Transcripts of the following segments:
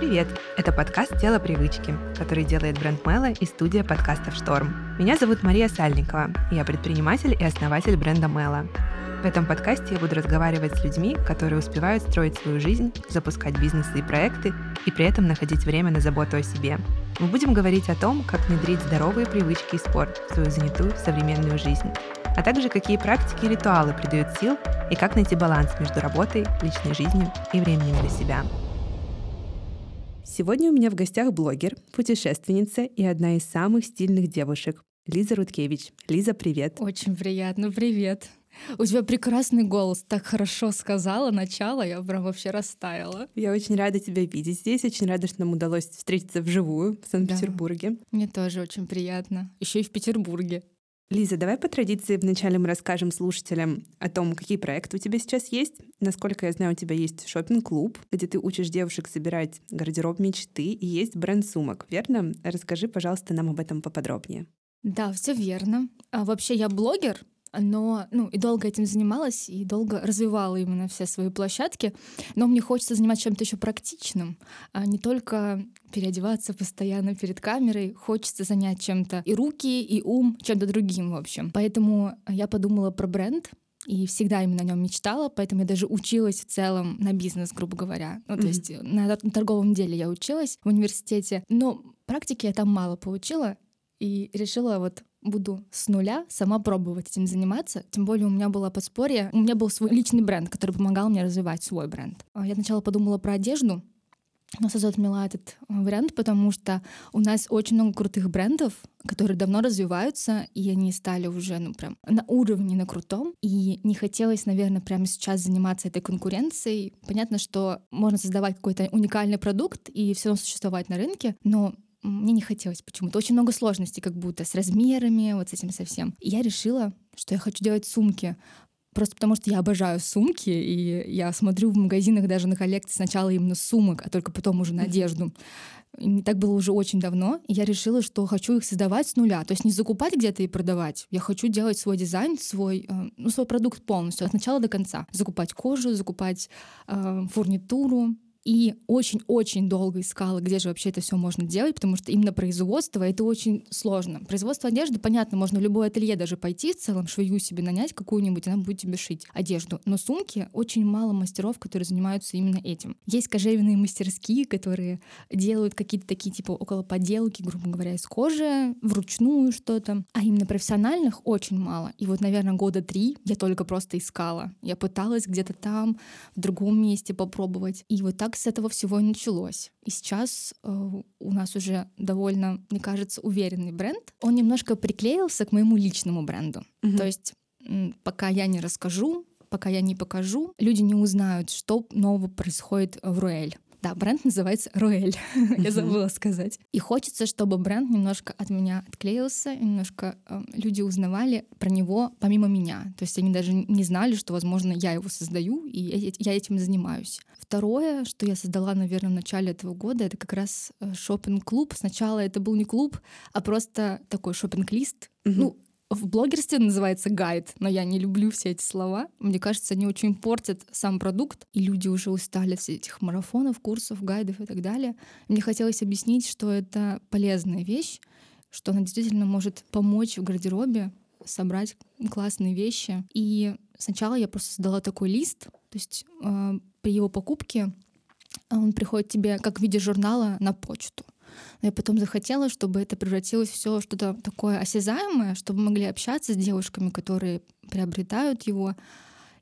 Привет! Это подкаст «Тело привычки», который делает бренд Мэла и студия подкастов «Шторм». Меня зовут Мария Сальникова, я предприниматель и основатель бренда Мэла. В этом подкасте я буду разговаривать с людьми, которые успевают строить свою жизнь, запускать бизнесы и проекты и при этом находить время на заботу о себе. Мы будем говорить о том, как внедрить здоровые привычки и спорт в свою занятую современную жизнь, а также какие практики и ритуалы придают сил и как найти баланс между работой, личной жизнью и временем для себя. Сегодня у меня в гостях блогер, путешественница и одна из самых стильных девушек Лиза Руткевич. Лиза, привет. Очень приятно, привет. У тебя прекрасный голос, так хорошо сказала начало, я прям вообще растаяла. Я очень рада тебя видеть здесь, очень рада, что нам удалось встретиться вживую в Санкт-Петербурге. Да, мне тоже очень приятно, еще и в Петербурге. Лиза, давай по традиции вначале мы расскажем слушателям о том, какие проекты у тебя сейчас есть. Насколько я знаю, у тебя есть шопинг клуб где ты учишь девушек собирать гардероб мечты, и есть бренд сумок, верно? Расскажи, пожалуйста, нам об этом поподробнее. Да, все верно. А вообще я блогер, но, ну, и долго этим занималась, и долго развивала именно все свои площадки. Но мне хочется заниматься чем-то еще практичным, а не только переодеваться постоянно перед камерой. Хочется занять чем-то и руки, и ум, чем-то другим, в общем. Поэтому я подумала про бренд, и всегда именно о нем мечтала, поэтому я даже училась в целом на бизнес, грубо говоря. Ну, то mm-hmm. есть на, на торговом деле я училась в университете, но практики я там мало получила, и решила вот буду с нуля сама пробовать этим заниматься. Тем более у меня было подспорье, у меня был свой личный бренд, который помогал мне развивать свой бренд. А я сначала подумала про одежду, но сразу отмела этот э, вариант, потому что у нас очень много крутых брендов, которые давно развиваются, и они стали уже, ну, прям на уровне, на крутом. И не хотелось, наверное, прямо сейчас заниматься этой конкуренцией. Понятно, что можно создавать какой-то уникальный продукт и все равно существовать на рынке, но мне не хотелось почему-то. Очень много сложностей как будто с размерами, вот с этим совсем. И я решила, что я хочу делать сумки. Просто потому что я обожаю сумки, и я смотрю в магазинах даже на коллекции сначала именно сумок, а только потом уже на одежду. И так было уже очень давно, и я решила, что хочу их создавать с нуля. То есть не закупать где-то и продавать. Я хочу делать свой дизайн, свой, э, ну, свой продукт полностью, от начала до конца. Закупать кожу, закупать э, фурнитуру, и очень-очень долго искала, где же вообще это все можно делать, потому что именно производство это очень сложно. Производство одежды, понятно, можно в любое ателье даже пойти, в целом швею себе нанять какую-нибудь, она будет тебе шить одежду. Но сумки очень мало мастеров, которые занимаются именно этим. Есть кожевенные мастерские, которые делают какие-то такие типа около поделки, грубо говоря, из кожи, вручную что-то. А именно профессиональных очень мало. И вот, наверное, года три я только просто искала. Я пыталась где-то там, в другом месте попробовать. И вот так так с этого всего и началось. И сейчас э, у нас уже довольно, мне кажется, уверенный бренд. Он немножко приклеился к моему личному бренду. Mm-hmm. То есть пока я не расскажу, пока я не покажу, люди не узнают, что нового происходит в Руэль. Да, бренд называется Руэль, я забыла сказать. И хочется, чтобы бренд немножко от меня отклеился, немножко э, люди узнавали про него помимо меня. То есть они даже не знали, что, возможно, я его создаю, и я этим занимаюсь. Второе, что я создала, наверное, в начале этого года, это как раз э, шопинг клуб Сначала это был не клуб, а просто такой шопинг лист Ну, в блогерстве называется гайд, но я не люблю все эти слова. Мне кажется, они очень портят сам продукт, и люди уже устали все этих марафонов, курсов, гайдов и так далее. Мне хотелось объяснить, что это полезная вещь, что она действительно может помочь в гардеробе собрать классные вещи. И сначала я просто создала такой лист, то есть э, при его покупке он приходит тебе как в виде журнала на почту. Но я потом захотела, чтобы это превратилось все что-то такое осязаемое, чтобы мы могли общаться с девушками, которые приобретают его.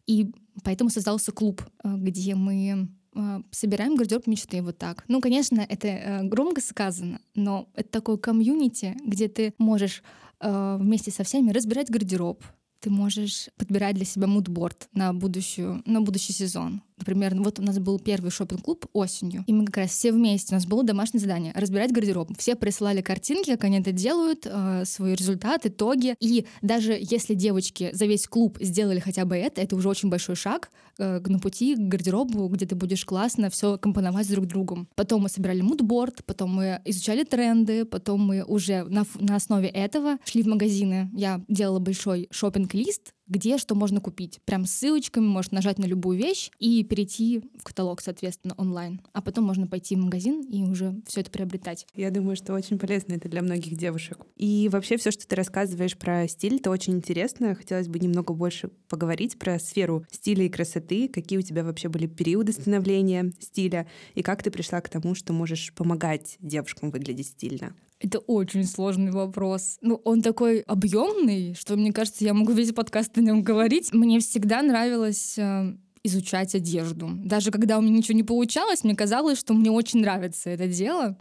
И поэтому создался клуб, э, где мы э, собираем гардероб мечты вот так. Ну, конечно, это э, громко сказано, но это такое комьюнити, где ты можешь вместе со всеми разбирать гардероб, ты можешь подбирать для себя мудборд на, будущую, на будущий сезон. Например, вот у нас был первый шопинг-клуб осенью, и мы как раз все вместе, у нас было домашнее задание — разбирать гардероб. Все присылали картинки, как они это делают, э, свой результат, итоги. И даже если девочки за весь клуб сделали хотя бы это, это уже очень большой шаг э, на пути к гардеробу, где ты будешь классно все компоновать друг другом. Потом мы собирали мудборд, потом мы изучали тренды, потом мы уже на, на основе этого шли в магазины. Я делала большой шопинг-лист, где что можно купить. Прям ссылочками можно нажать на любую вещь и перейти в каталог, соответственно, онлайн. А потом можно пойти в магазин и уже все это приобретать. Я думаю, что очень полезно это для многих девушек. И вообще все, что ты рассказываешь про стиль, это очень интересно. Хотелось бы немного больше поговорить про сферу стиля и красоты, какие у тебя вообще были периоды становления стиля, и как ты пришла к тому, что можешь помогать девушкам выглядеть стильно. Это очень сложный вопрос. Ну, он такой объемный, что мне кажется, я могу весь подкаст о нем говорить. Мне всегда нравилось э, изучать одежду. Даже когда у меня ничего не получалось, мне казалось, что мне очень нравится это дело.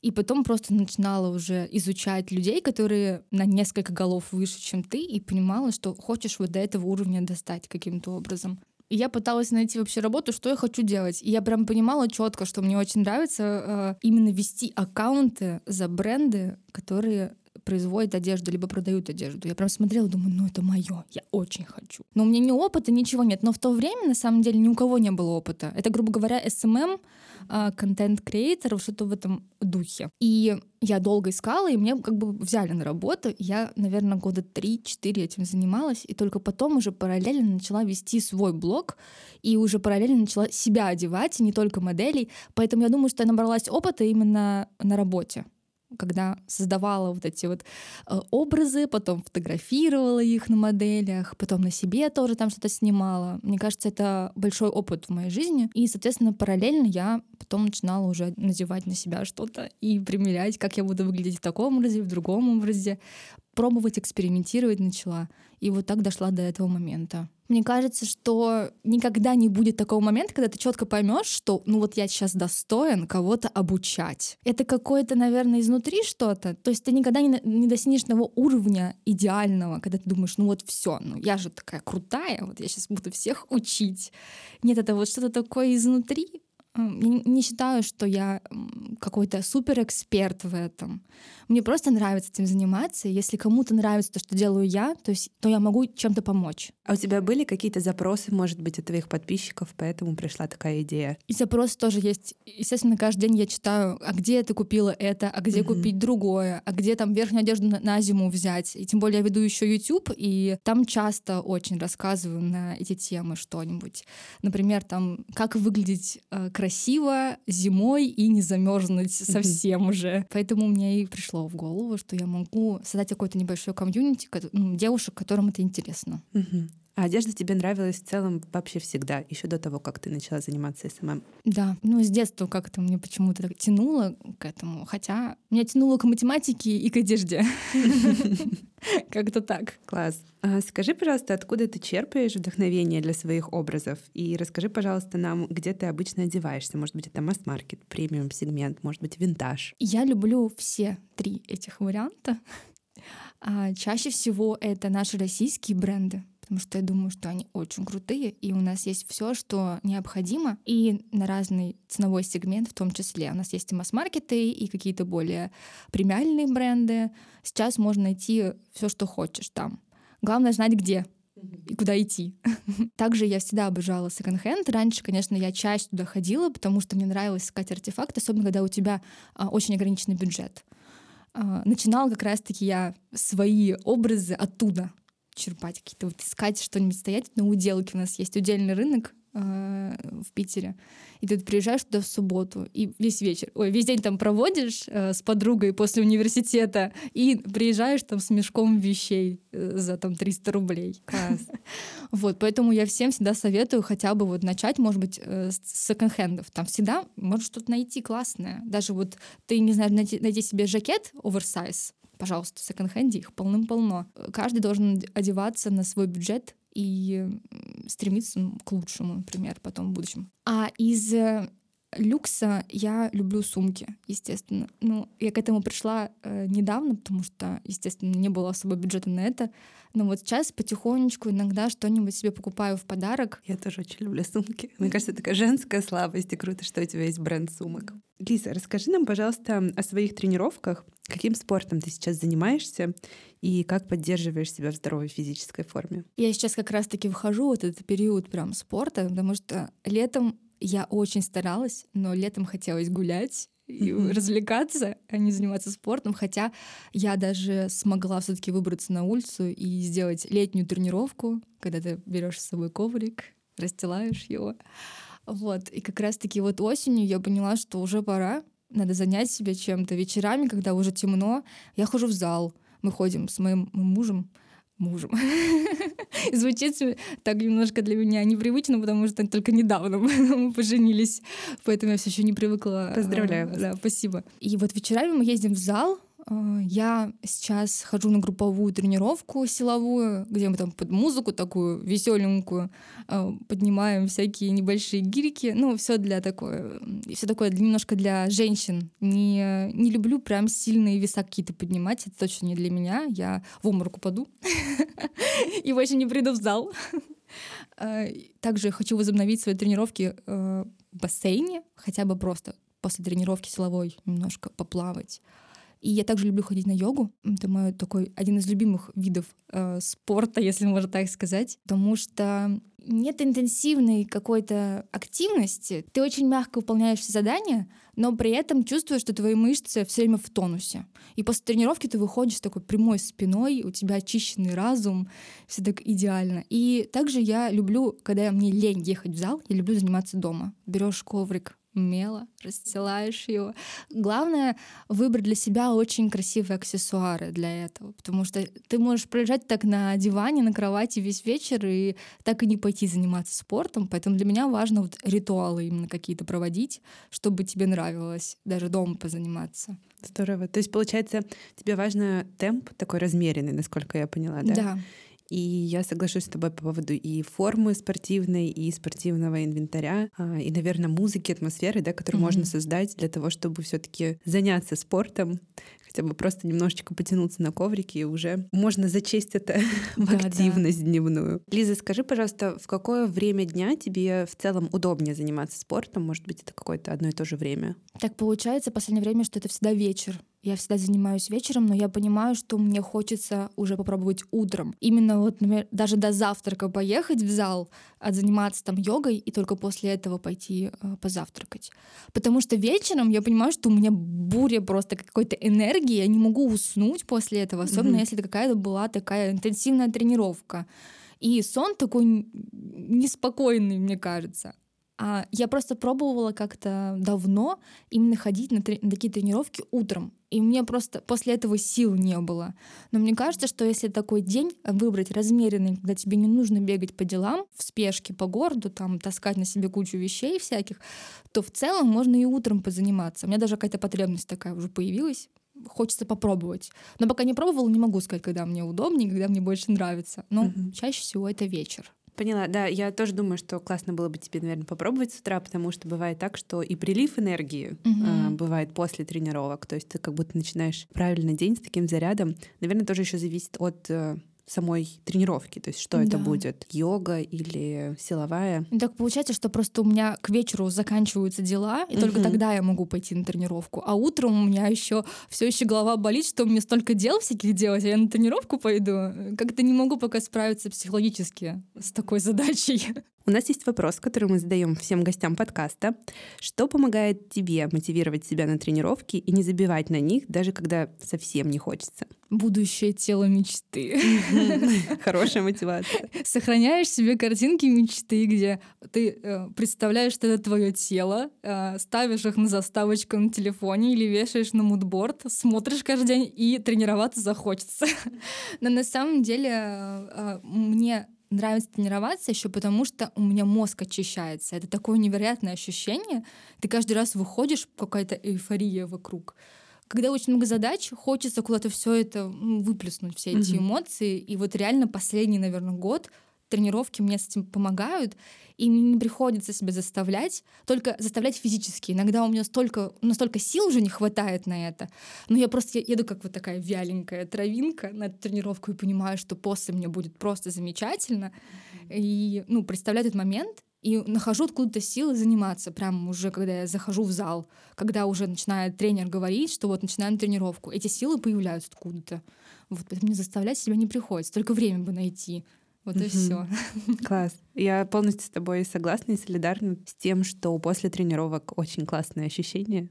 И потом просто начинала уже изучать людей, которые на несколько голов выше, чем ты, и понимала, что хочешь вот до этого уровня достать каким-то образом. Я пыталась найти вообще работу, что я хочу делать. И я прям понимала четко, что мне очень нравится э, именно вести аккаунты за бренды, которые производят одежду, либо продают одежду. Я прям смотрела, думаю, ну это мое, я очень хочу. Но у меня ни опыта, ничего нет. Но в то время, на самом деле, ни у кого не было опыта. Это, грубо говоря, SMM, контент-креаторов, что-то в этом духе. И я долго искала, и мне как бы взяли на работу. Я, наверное, года 3-4 этим занималась, и только потом уже параллельно начала вести свой блог, и уже параллельно начала себя одевать, и не только моделей. Поэтому я думаю, что я набралась опыта именно на работе когда создавала вот эти вот э, образы, потом фотографировала их на моделях, потом на себе тоже там что-то снимала. Мне кажется, это большой опыт в моей жизни. И, соответственно, параллельно я потом начинала уже надевать на себя что-то и примерять, как я буду выглядеть в таком образе, в другом образе. Пробовать, экспериментировать начала. И вот так дошла до этого момента. Мне кажется, что никогда не будет такого момента, когда ты четко поймешь, что ну вот я сейчас достоин кого-то обучать. Это какое-то, наверное, изнутри что-то. То есть ты никогда не, не достигнешь того уровня идеального, когда ты думаешь, ну вот все, ну я же такая крутая, вот я сейчас буду всех учить. Нет, это вот что-то такое изнутри, я не считаю, что я какой-то суперэксперт в этом. Мне просто нравится этим заниматься. Если кому-то нравится то, что делаю я, то, есть, то я могу чем-то помочь. А у тебя были какие-то запросы, может быть, от твоих подписчиков, поэтому пришла такая идея? И запросы тоже есть. Естественно, каждый день я читаю, а где ты купила это, а где угу. купить другое, а где там верхнюю одежду на, на зиму взять. И тем более я веду еще YouTube, и там часто очень рассказываю на эти темы что-нибудь. Например, там, как выглядеть э, красиво зимой и не замерзнуть совсем уже. Поэтому мне и пришло в голову, что я могу создать какой-то небольшой комьюнити ну, девушек, которым это интересно. А одежда тебе нравилась в целом вообще всегда, еще до того, как ты начала заниматься SMM? Да, ну с детства как-то мне почему-то так тянуло к этому, хотя меня тянуло к математике и к одежде. Как-то так. Класс. А скажи, пожалуйста, откуда ты черпаешь вдохновение для своих образов? И расскажи, пожалуйста, нам, где ты обычно одеваешься. Может быть, это масс-маркет, премиум-сегмент, может быть, винтаж. Я люблю все три этих варианта. А чаще всего это наши российские бренды потому что я думаю, что они очень крутые, и у нас есть все, что необходимо, и на разный ценовой сегмент в том числе. У нас есть и масс-маркеты, и какие-то более премиальные бренды. Сейчас можно найти все, что хочешь там. Главное знать, где и куда идти. Также я всегда обожала секонд-хенд. Раньше, конечно, я чаще туда ходила, потому что мне нравилось искать артефакты, особенно когда у тебя а, очень ограниченный бюджет. А, начинала как раз-таки я свои образы оттуда черпать какие-то, вот искать что-нибудь стоять на уделке. У нас есть удельный рынок э, в Питере. И ты приезжаешь туда в субботу и весь вечер, ой, весь день там проводишь э, с подругой после университета и приезжаешь там с мешком вещей э, за там 300 рублей. Класс. Вот, поэтому я всем всегда советую хотя бы вот начать, может быть, э, с секонд-хендов. Там всегда можешь что-то найти классное. Даже вот ты не знаешь, найти, найти себе жакет оверсайз, пожалуйста, в секонд-хенде их полным-полно. Каждый должен одеваться на свой бюджет и стремиться к лучшему, например, потом в будущем. А из э, люкса я люблю сумки, естественно. Ну, я к этому пришла э, недавно, потому что, естественно, не было особо бюджета на это. Но вот сейчас потихонечку иногда что-нибудь себе покупаю в подарок. Я тоже очень люблю сумки. Мне кажется, это такая женская слабость, и круто, что у тебя есть бренд сумок. Лиза, расскажи нам, пожалуйста, о своих тренировках. Каким спортом ты сейчас занимаешься и как поддерживаешь себя в здоровой физической форме? Я сейчас как раз-таки вхожу в этот период прям спорта, потому что летом я очень старалась, но летом хотелось гулять, и mm-hmm. развлекаться, а не заниматься спортом. Хотя я даже смогла все-таки выбраться на улицу и сделать летнюю тренировку, когда ты берешь с собой коврик, расстилаешь его. Вот. И как раз-таки вот осенью я поняла, что уже пора, надо занять себя чем-то. Вечерами, когда уже темно, я хожу в зал. Мы ходим с моим мужем, мужем. Звучит так немножко для меня непривычно, потому что только недавно мы поженились, поэтому я все еще не привыкла. Поздравляю вас. Да, спасибо. И вот вечерами мы ездим в зал, я сейчас хожу на групповую тренировку силовую, где мы там под музыку такую веселенькую а, поднимаем всякие небольшие гирики. Ну, все для такое, все такое немножко для женщин. Не, не люблю прям сильные веса какие-то поднимать. Это точно не для меня. Я в обморок упаду и больше не приду в зал. А, также хочу возобновить свои тренировки в бассейне, хотя бы просто после тренировки силовой немножко поплавать. И я также люблю ходить на йогу. Это мой такой один из любимых видов э, спорта, если можно так сказать, потому что нет интенсивной какой-то активности. Ты очень мягко выполняешь все задания, но при этом чувствуешь, что твои мышцы все время в тонусе. И после тренировки ты выходишь с такой прямой спиной, у тебя очищенный разум, все так идеально. И также я люблю, когда мне лень ехать в зал, я люблю заниматься дома. Берешь коврик, умело расстилаешь его. Главное — выбрать для себя очень красивые аксессуары для этого, потому что ты можешь пролежать так на диване, на кровати весь вечер и так и не пойти заниматься спортом, поэтому для меня важно вот ритуалы именно какие-то проводить, чтобы тебе нравилось даже дома позаниматься. Здорово. То есть, получается, тебе важно темп такой размеренный, насколько я поняла, да? Да. И я соглашусь с тобой по поводу и формы спортивной, и спортивного инвентаря, а, и, наверное, музыки, атмосферы, да, которую mm-hmm. можно создать для того, чтобы все-таки заняться спортом, хотя бы просто немножечко потянуться на коврике, и уже можно зачесть это в активность да. дневную. Лиза, скажи, пожалуйста, в какое время дня тебе в целом удобнее заниматься спортом? Может быть, это какое-то одно и то же время? Так получается в последнее время, что это всегда вечер. Я всегда занимаюсь вечером, но я понимаю, что мне хочется уже попробовать утром. Именно вот, например, даже до завтрака поехать в зал, заниматься там йогой и только после этого пойти э, позавтракать. Потому что вечером я понимаю, что у меня буря просто какой-то энергии, я не могу уснуть после этого, особенно mm-hmm. если это какая-то была такая интенсивная тренировка. И сон такой неспокойный, мне кажется. А я просто пробовала как-то давно именно ходить на, на такие тренировки утром. И меня просто после этого сил не было. Но мне кажется, что если такой день выбрать размеренный, когда тебе не нужно бегать по делам, в спешке по городу, там, таскать на себе кучу вещей всяких, то в целом можно и утром позаниматься. У меня даже какая-то потребность такая уже появилась хочется попробовать. Но пока не пробовала, не могу сказать, когда мне удобнее, когда мне больше нравится. Но mm-hmm. чаще всего это вечер. Поняла, да, я тоже думаю, что классно было бы тебе, наверное, попробовать с утра, потому что бывает так, что и прилив энергии угу. э, бывает после тренировок, то есть ты как будто начинаешь правильный день с таким зарядом. Наверное, тоже еще зависит от э, самой тренировки, то есть что да. это будет, йога или силовая. Так получается, что просто у меня к вечеру заканчиваются дела, и угу. только тогда я могу пойти на тренировку, а утром у меня еще все еще голова болит, что мне столько дел всяких делать, а я на тренировку пойду. Как-то не могу пока справиться психологически с такой задачей. У нас есть вопрос, который мы задаем всем гостям подкаста. Что помогает тебе мотивировать себя на тренировки и не забивать на них, даже когда совсем не хочется? Будущее тело мечты. Хорошая мотивация. Сохраняешь себе картинки мечты, где ты э, представляешь, что это твое тело, э, ставишь их на заставочку на телефоне или вешаешь на мудборд, смотришь каждый день и тренироваться захочется. Но на самом деле э, мне нравится тренироваться еще потому, что у меня мозг очищается. Это такое невероятное ощущение. Ты каждый раз выходишь, какая-то эйфория вокруг. Когда очень много задач, хочется куда-то все это выплеснуть, все эти mm-hmm. эмоции. И вот реально последний, наверное, год тренировки мне с этим помогают, и мне не приходится себя заставлять, только заставлять физически. Иногда у меня столько, настолько сил уже не хватает на это, но я просто еду как вот такая вяленькая травинка на эту тренировку и понимаю, что после мне будет просто замечательно. И, ну, представляю этот момент, и нахожу откуда-то силы заниматься, прямо уже когда я захожу в зал, когда уже начинает тренер говорить, что вот начинаем тренировку. Эти силы появляются откуда-то. Вот, поэтому мне заставлять себя не приходится, только время бы найти Вот и все. Класс. Я полностью с тобой согласна и солидарна с тем, что после тренировок очень классное ощущение.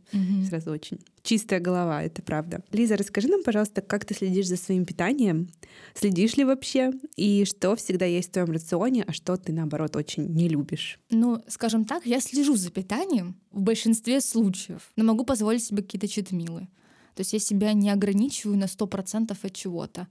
Сразу очень чистая голова, это правда. Лиза, расскажи нам, пожалуйста, как ты следишь за своим питанием? Следишь ли вообще? И что всегда есть в твоем рационе, а что ты, наоборот, очень не любишь? Ну, скажем так, я слежу за питанием в большинстве случаев, но могу позволить себе какие-то читмилы. То есть я себя не ограничиваю на 100% от чего-то.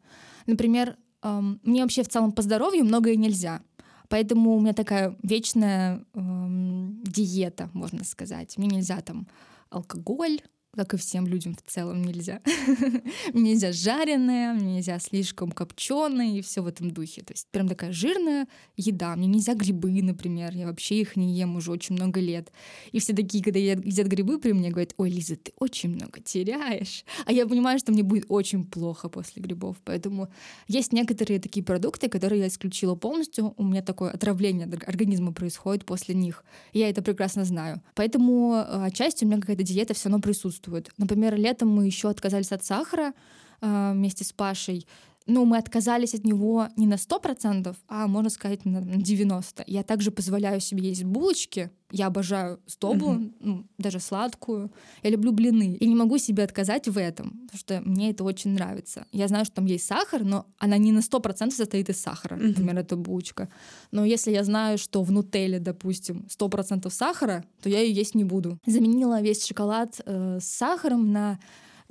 Например, эм, мне вообще в целом по здоровью многое нельзя. Поэтому у меня такая вечная эм, диета, можно сказать. Мне нельзя там алкоголь, как и всем людям в целом нельзя. нельзя жареное, нельзя слишком копченое и все в этом духе. То есть прям такая жирная еда. Мне нельзя грибы, например. Я вообще их не ем уже очень много лет. И все такие, когда едят грибы при мне, говорят, ой, Лиза, ты очень много теряешь. А я понимаю, что мне будет очень плохо после грибов. Поэтому есть некоторые такие продукты, которые я исключила полностью. У меня такое отравление организма происходит после них. Я это прекрасно знаю. Поэтому отчасти у меня какая-то диета все равно присутствует чувствуют. Например, летом мы еще отказались от сахара э, вместе с Пашей. Но мы отказались от него не на 100%, а, можно сказать, на 90%. Я также позволяю себе есть булочки. Я обожаю стобу, mm-hmm. ну, даже сладкую. Я люблю блины. И не могу себе отказать в этом, потому что мне это очень нравится. Я знаю, что там есть сахар, но она не на 100% состоит из сахара, mm-hmm. например, эта булочка. Но если я знаю, что в нутелле, допустим, 100% сахара, то я ее есть не буду. Заменила весь шоколад э, с сахаром на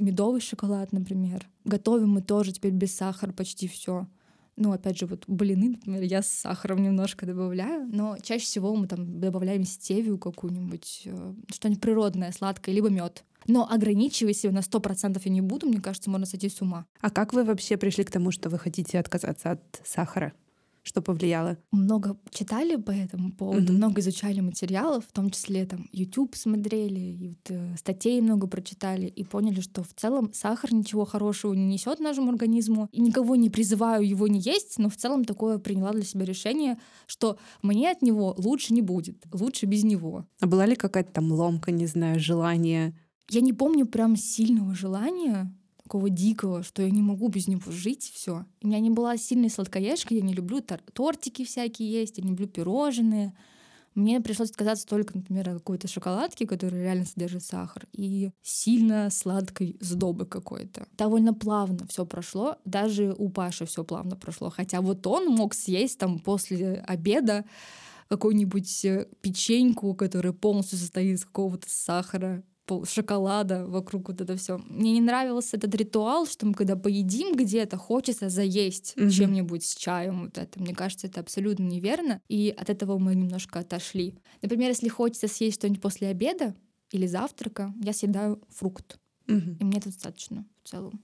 медовый шоколад, например. Готовим мы тоже теперь без сахара почти все. Ну, опять же, вот блины, например, я с сахаром немножко добавляю, но чаще всего мы там добавляем стевию какую-нибудь, э, что-нибудь природное, сладкое, либо мед. Но ограничивать себя на сто процентов я не буду, мне кажется, можно сойти с ума. А как вы вообще пришли к тому, что вы хотите отказаться от сахара? Что повлияло? Много читали по этому поводу, mm-hmm. много изучали материалов, в том числе там YouTube смотрели, и вот, э, статей много прочитали, и поняли, что в целом сахар ничего хорошего не несет нашему организму. И никого не призываю его не есть, но в целом такое приняла для себя решение, что мне от него лучше не будет, лучше без него. А была ли какая-то там ломка, не знаю, желание? Я не помню прям сильного желания, такого дикого, что я не могу без него жить, все. Меня не была сильной сладкоежкой, я не люблю тор- тортики всякие есть, я не люблю пирожные. Мне пришлось отказаться только, например, от какой-то шоколадки, которая реально содержит сахар, и сильно сладкой сдобы какой-то. Довольно плавно все прошло, даже у Паши все плавно прошло. Хотя вот он мог съесть там после обеда какую-нибудь э, печеньку, которая полностью состоит из какого-то сахара, шоколада вокруг вот это все. Мне не нравился этот ритуал, что мы когда поедим где-то, хочется заесть mm-hmm. чем-нибудь с чаем. Вот это, мне кажется, это абсолютно неверно. И от этого мы немножко отошли. Например, если хочется съесть что-нибудь после обеда или завтрака, я съедаю фрукт. Mm-hmm. И мне это достаточно в целом.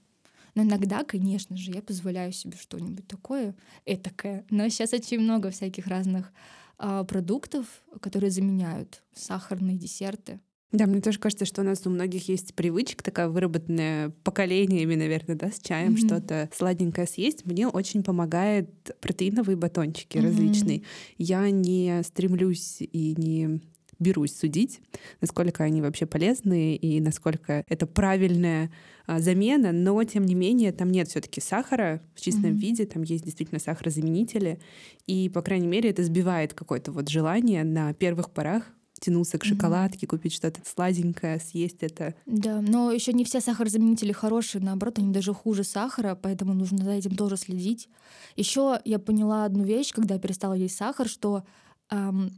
Но иногда, конечно же, я позволяю себе что-нибудь такое, этакое. Но сейчас очень много всяких разных а, продуктов, которые заменяют сахарные десерты. Да, мне тоже кажется, что у нас у многих есть привычка такая выработанная поколениями, наверное, да, с чаем mm-hmm. что-то сладенькое съесть. Мне очень помогает протеиновые батончики mm-hmm. различные. Я не стремлюсь и не берусь судить, насколько они вообще полезны и насколько это правильная а, замена, но тем не менее там нет все-таки сахара в чистом mm-hmm. виде, там есть действительно сахарозаменители, и по крайней мере это сбивает какое-то вот желание на первых порах тянуться к шоколадке, mm-hmm. купить что-то сладенькое, съесть это. Да, но еще не все сахарозаменители хорошие, наоборот, они даже хуже сахара, поэтому нужно за этим тоже следить. Еще я поняла одну вещь, когда перестала есть сахар, что эм,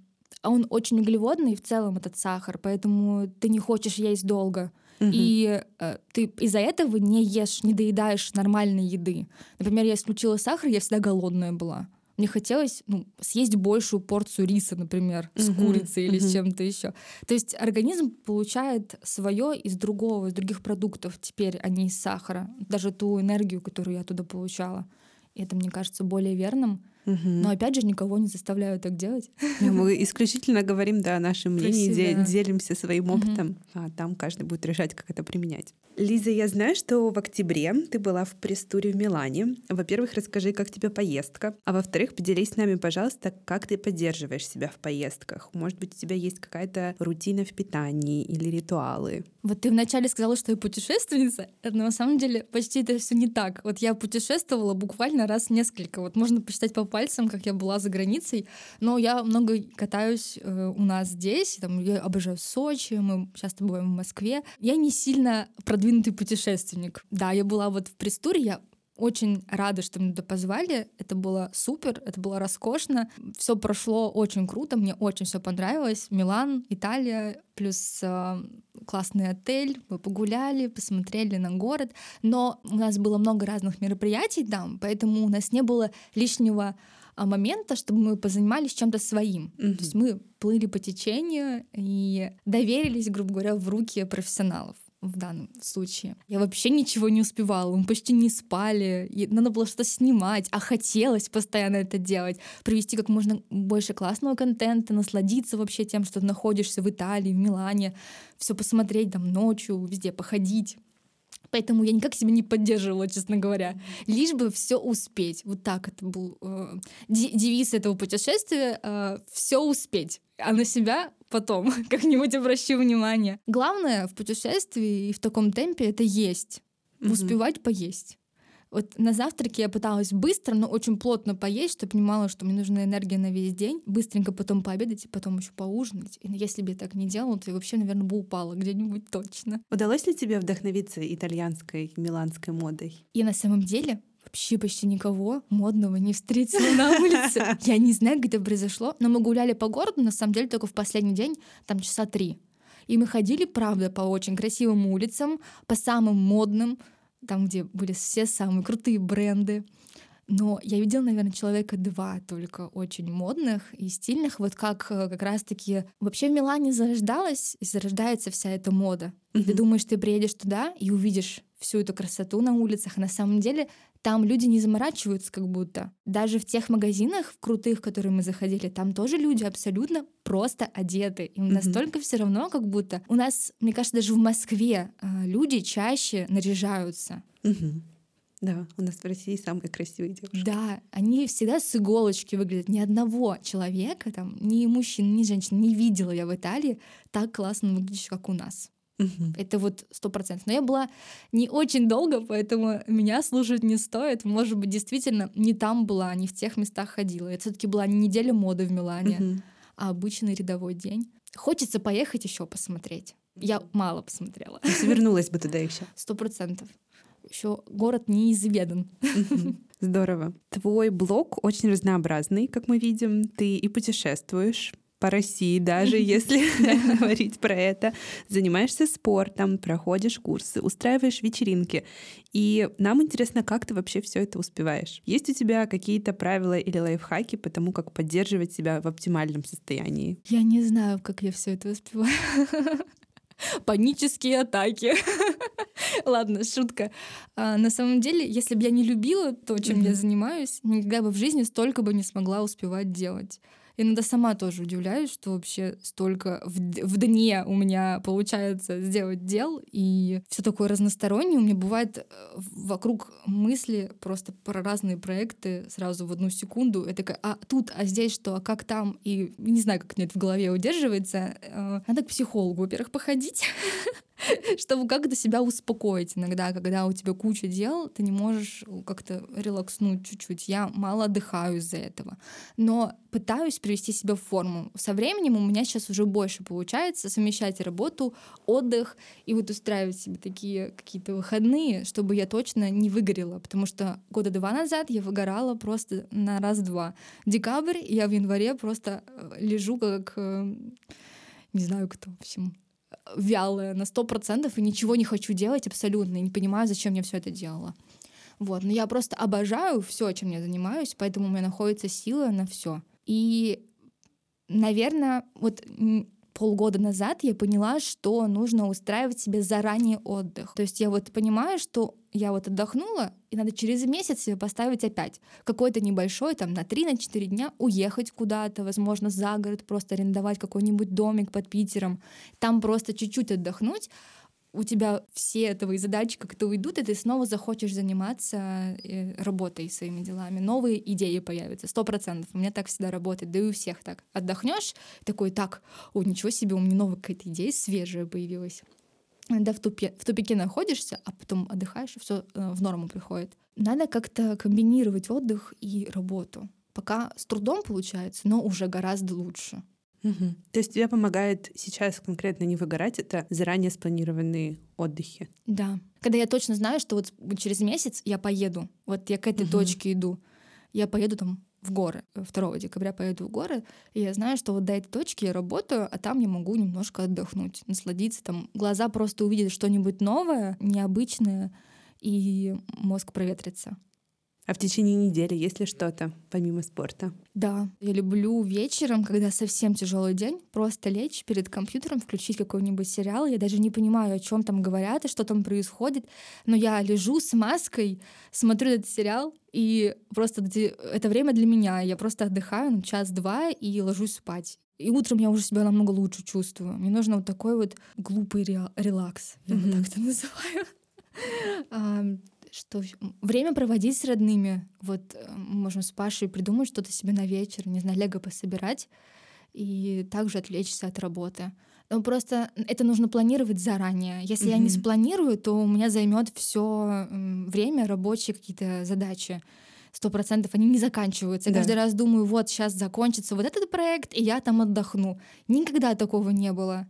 он очень углеводный в целом этот сахар, поэтому ты не хочешь есть долго. Угу. И э, ты из-за этого не ешь, не доедаешь нормальной еды. Например, я исключила сахар, я всегда голодная была мне хотелось ну, съесть большую порцию риса, например, с угу, курицей или угу. с чем-то еще. То есть организм получает свое из другого, из других продуктов теперь, а не из сахара. Даже ту энергию, которую я туда получала. И это, мне кажется, более верным. Угу. Но опять же, никого не заставляю так делать. Мы исключительно говорим, да, о нашем мнении, делимся своим опытом, угу. а там каждый будет решать, как это применять. Лиза, я знаю, что в октябре ты была в пресс-туре в Милане. Во-первых, расскажи, как тебе поездка. А во-вторых, поделись с нами, пожалуйста, как ты поддерживаешь себя в поездках. Может быть, у тебя есть какая-то рутина в питании или ритуалы? Вот ты вначале сказала, что я путешественница, но на самом деле почти это все не так. Вот я путешествовала буквально раз несколько. Вот можно посчитать по пальцем, как я была за границей, но я много катаюсь э, у нас здесь, там, я обожаю Сочи, мы часто бываем в Москве. Я не сильно продвинутый путешественник. Да, я была вот в Престуре, я очень рада, что меня туда позвали. Это было супер, это было роскошно. Все прошло очень круто, мне очень все понравилось. Милан, Италия, плюс э, классный отель. Мы погуляли, посмотрели на город. Но у нас было много разных мероприятий там, поэтому у нас не было лишнего а, момента, чтобы мы позанимались чем-то своим. Mm-hmm. То есть мы плыли по течению и доверились, грубо говоря, в руки профессионалов в данном случае. Я вообще ничего не успевала, мы почти не спали, и надо было что-то снимать, а хотелось постоянно это делать, привести как можно больше классного контента, насладиться вообще тем, что ты находишься в Италии, в Милане, все посмотреть там ночью, везде походить. Поэтому я никак себя не поддерживала, честно говоря. Лишь бы все успеть. Вот так это был э, девиз этого путешествия. Э, все успеть. А на себя потом как-нибудь обращу внимание. Главное в путешествии и в таком темпе это есть. Mm-hmm. Успевать поесть. Вот на завтраке я пыталась быстро, но очень плотно поесть, чтобы понимала, что мне нужна энергия на весь день. Быстренько потом пообедать и потом еще поужинать. И если бы я так не делала, то я вообще, наверное, бы упала где-нибудь точно. Удалось ли тебе вдохновиться итальянской, миланской модой? И на самом деле вообще почти никого модного не встретила на улице. Я не знаю, где это произошло, но мы гуляли по городу, на самом деле, только в последний день, там часа три. И мы ходили, правда, по очень красивым улицам, по самым модным, там, где были все самые крутые бренды. Но я видела, наверное, человека два только очень модных и стильных, вот как э, как раз-таки вообще в Милане зарождалась и зарождается вся эта мода. И ты думаешь, ты приедешь туда и увидишь всю эту красоту на улицах, а на самом деле там люди не заморачиваются как будто. Даже в тех магазинах, в крутых, в которые мы заходили, там тоже люди абсолютно просто одеты. Им mm-hmm. настолько все равно, как будто у нас, мне кажется, даже в Москве э, люди чаще наряжаются. Mm-hmm. Да, у нас в России самые красивые девушки. Да, они всегда с иголочки выглядят. Ни одного человека, там, ни мужчин, ни женщин не видела я в Италии так классно выглядящих, как у нас. Угу. Это вот сто процентов. Но я была не очень долго, поэтому меня слушать не стоит. Может быть, действительно не там была, не в тех местах ходила. Это все-таки была не неделя моды в Милане, угу. а обычный рядовой день. Хочется поехать еще посмотреть. Я мало посмотрела. Вернулась бы туда еще. Сто процентов еще город неизведан. Здорово. Твой блог очень разнообразный, как мы видим. Ты и путешествуешь, по России, даже если говорить про это. Занимаешься спортом, проходишь курсы, устраиваешь вечеринки. И нам интересно, как ты вообще все это успеваешь. Есть у тебя какие-то правила или лайфхаки по тому, как поддерживать себя в оптимальном состоянии? Я не знаю, как я все это успеваю. Панические атаки. Ладно, шутка. А, на самом деле, если бы я не любила то, чем mm-hmm. я занимаюсь, никогда бы в жизни столько бы не смогла успевать делать. Иногда сама тоже удивляюсь, что вообще столько в, в дне у меня получается сделать дел, и все такое разностороннее. У меня бывает э, вокруг мысли просто про разные проекты сразу в одну секунду. Я такая, а тут, а здесь что, а как там? И не знаю, как мне это в голове удерживается. Э, надо к психологу, во-первых, походить. чтобы как-то себя успокоить иногда, когда у тебя куча дел, ты не можешь как-то релакснуть чуть-чуть. Я мало отдыхаю из-за этого. Но пытаюсь привести себя в форму. Со временем у меня сейчас уже больше получается совмещать работу, отдых и вот устраивать себе такие какие-то выходные, чтобы я точно не выгорела, потому что года два назад я выгорала просто на раз-два. Декабрь, я в январе просто э, лежу как э, не знаю кто, в общем, вялая на сто процентов и ничего не хочу делать абсолютно, и не понимаю, зачем я все это делала. Вот, но я просто обожаю все, чем я занимаюсь, поэтому у меня находится сила на все. И, наверное, вот полгода назад я поняла, что нужно устраивать себе заранее отдых. То есть я вот понимаю, что я вот отдохнула, и надо через месяц себе поставить опять какой-то небольшой, там, на 3-4 дня уехать куда-то, возможно, за город, просто арендовать какой-нибудь домик под Питером, там просто чуть-чуть отдохнуть, у тебя все твои задачи как-то уйдут, и ты снова захочешь заниматься э, работой, своими делами. Новые идеи появятся, сто процентов. У меня так всегда работает, да и у всех так. Отдохнешь, такой, так, о, ничего себе, у меня новая какая-то идея свежая появилась. Да, в, тупе, в тупике находишься, а потом отдыхаешь, и все э, в норму приходит. Надо как-то комбинировать отдых и работу. Пока с трудом получается, но уже гораздо лучше. Угу. То есть тебе помогает сейчас конкретно не выгорать, это заранее спланированные отдыхи. Да. Когда я точно знаю, что вот через месяц я поеду, вот я к этой угу. точке иду, я поеду там в горы. 2 декабря поеду в горы, и я знаю, что вот до этой точки я работаю, а там я могу немножко отдохнуть, насладиться, там глаза просто увидят что-нибудь новое, необычное, и мозг проветрится. А в течение недели есть ли что-то помимо спорта? Да, я люблю вечером, когда совсем тяжелый день, просто лечь перед компьютером, включить какой-нибудь сериал. Я даже не понимаю, о чем там говорят и что там происходит, но я лежу с маской, смотрю этот сериал, и просто это время для меня. Я просто отдыхаю ну, час-два и ложусь спать. И утром я уже себя намного лучше чувствую. Мне нужно вот такой вот глупый релакс, я mm-hmm. так это называю что время проводить с родными. Вот э, можно с Пашей придумать что-то себе на вечер, не знаю, лего пособирать и также отвлечься от работы. Но просто это нужно планировать заранее. Если mm-hmm. я не спланирую, то у меня займет все время рабочие какие-то задачи. Сто процентов они не заканчиваются. Да. Каждый раз думаю, вот сейчас закончится вот этот проект, и я там отдохну. Никогда такого не было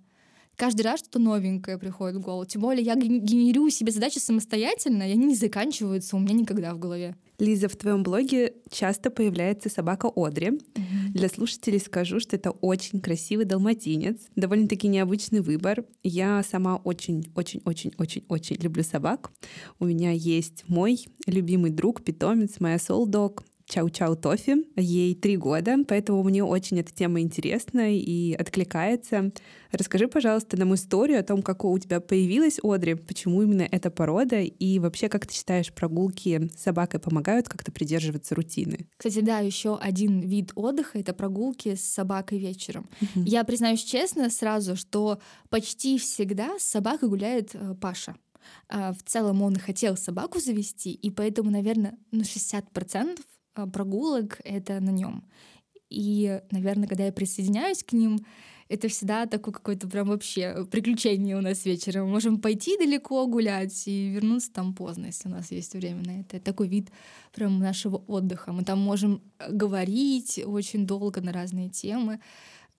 каждый раз что-то новенькое приходит в голову. Тем более я генерирую себе задачи самостоятельно, и они не заканчиваются у меня никогда в голове. Лиза, в твоем блоге часто появляется собака Одри. Mm-hmm. Для слушателей скажу, что это очень красивый далматинец, довольно-таки необычный выбор. Я сама очень-очень-очень-очень-очень люблю собак. У меня есть мой любимый друг, питомец, моя dog. Чау-Чау Тофи. Ей три года, поэтому мне очень эта тема интересна и откликается. Расскажи, пожалуйста, нам историю о том, как у тебя появилась Одри, почему именно эта порода, и вообще, как ты считаешь, прогулки с собакой помогают как-то придерживаться рутины? Кстати, да, еще один вид отдыха — это прогулки с собакой вечером. Я признаюсь честно сразу, что почти всегда с собакой гуляет э, Паша. А, в целом он хотел собаку завести, и поэтому, наверное, ну, 60% а, прогулок — это на нем. И, наверное, когда я присоединяюсь к ним, это всегда такое какое-то прям вообще приключение у нас вечером. Мы можем пойти далеко гулять и вернуться там поздно, если у нас есть время на это. Это такой вид прям нашего отдыха. Мы там можем говорить очень долго на разные темы.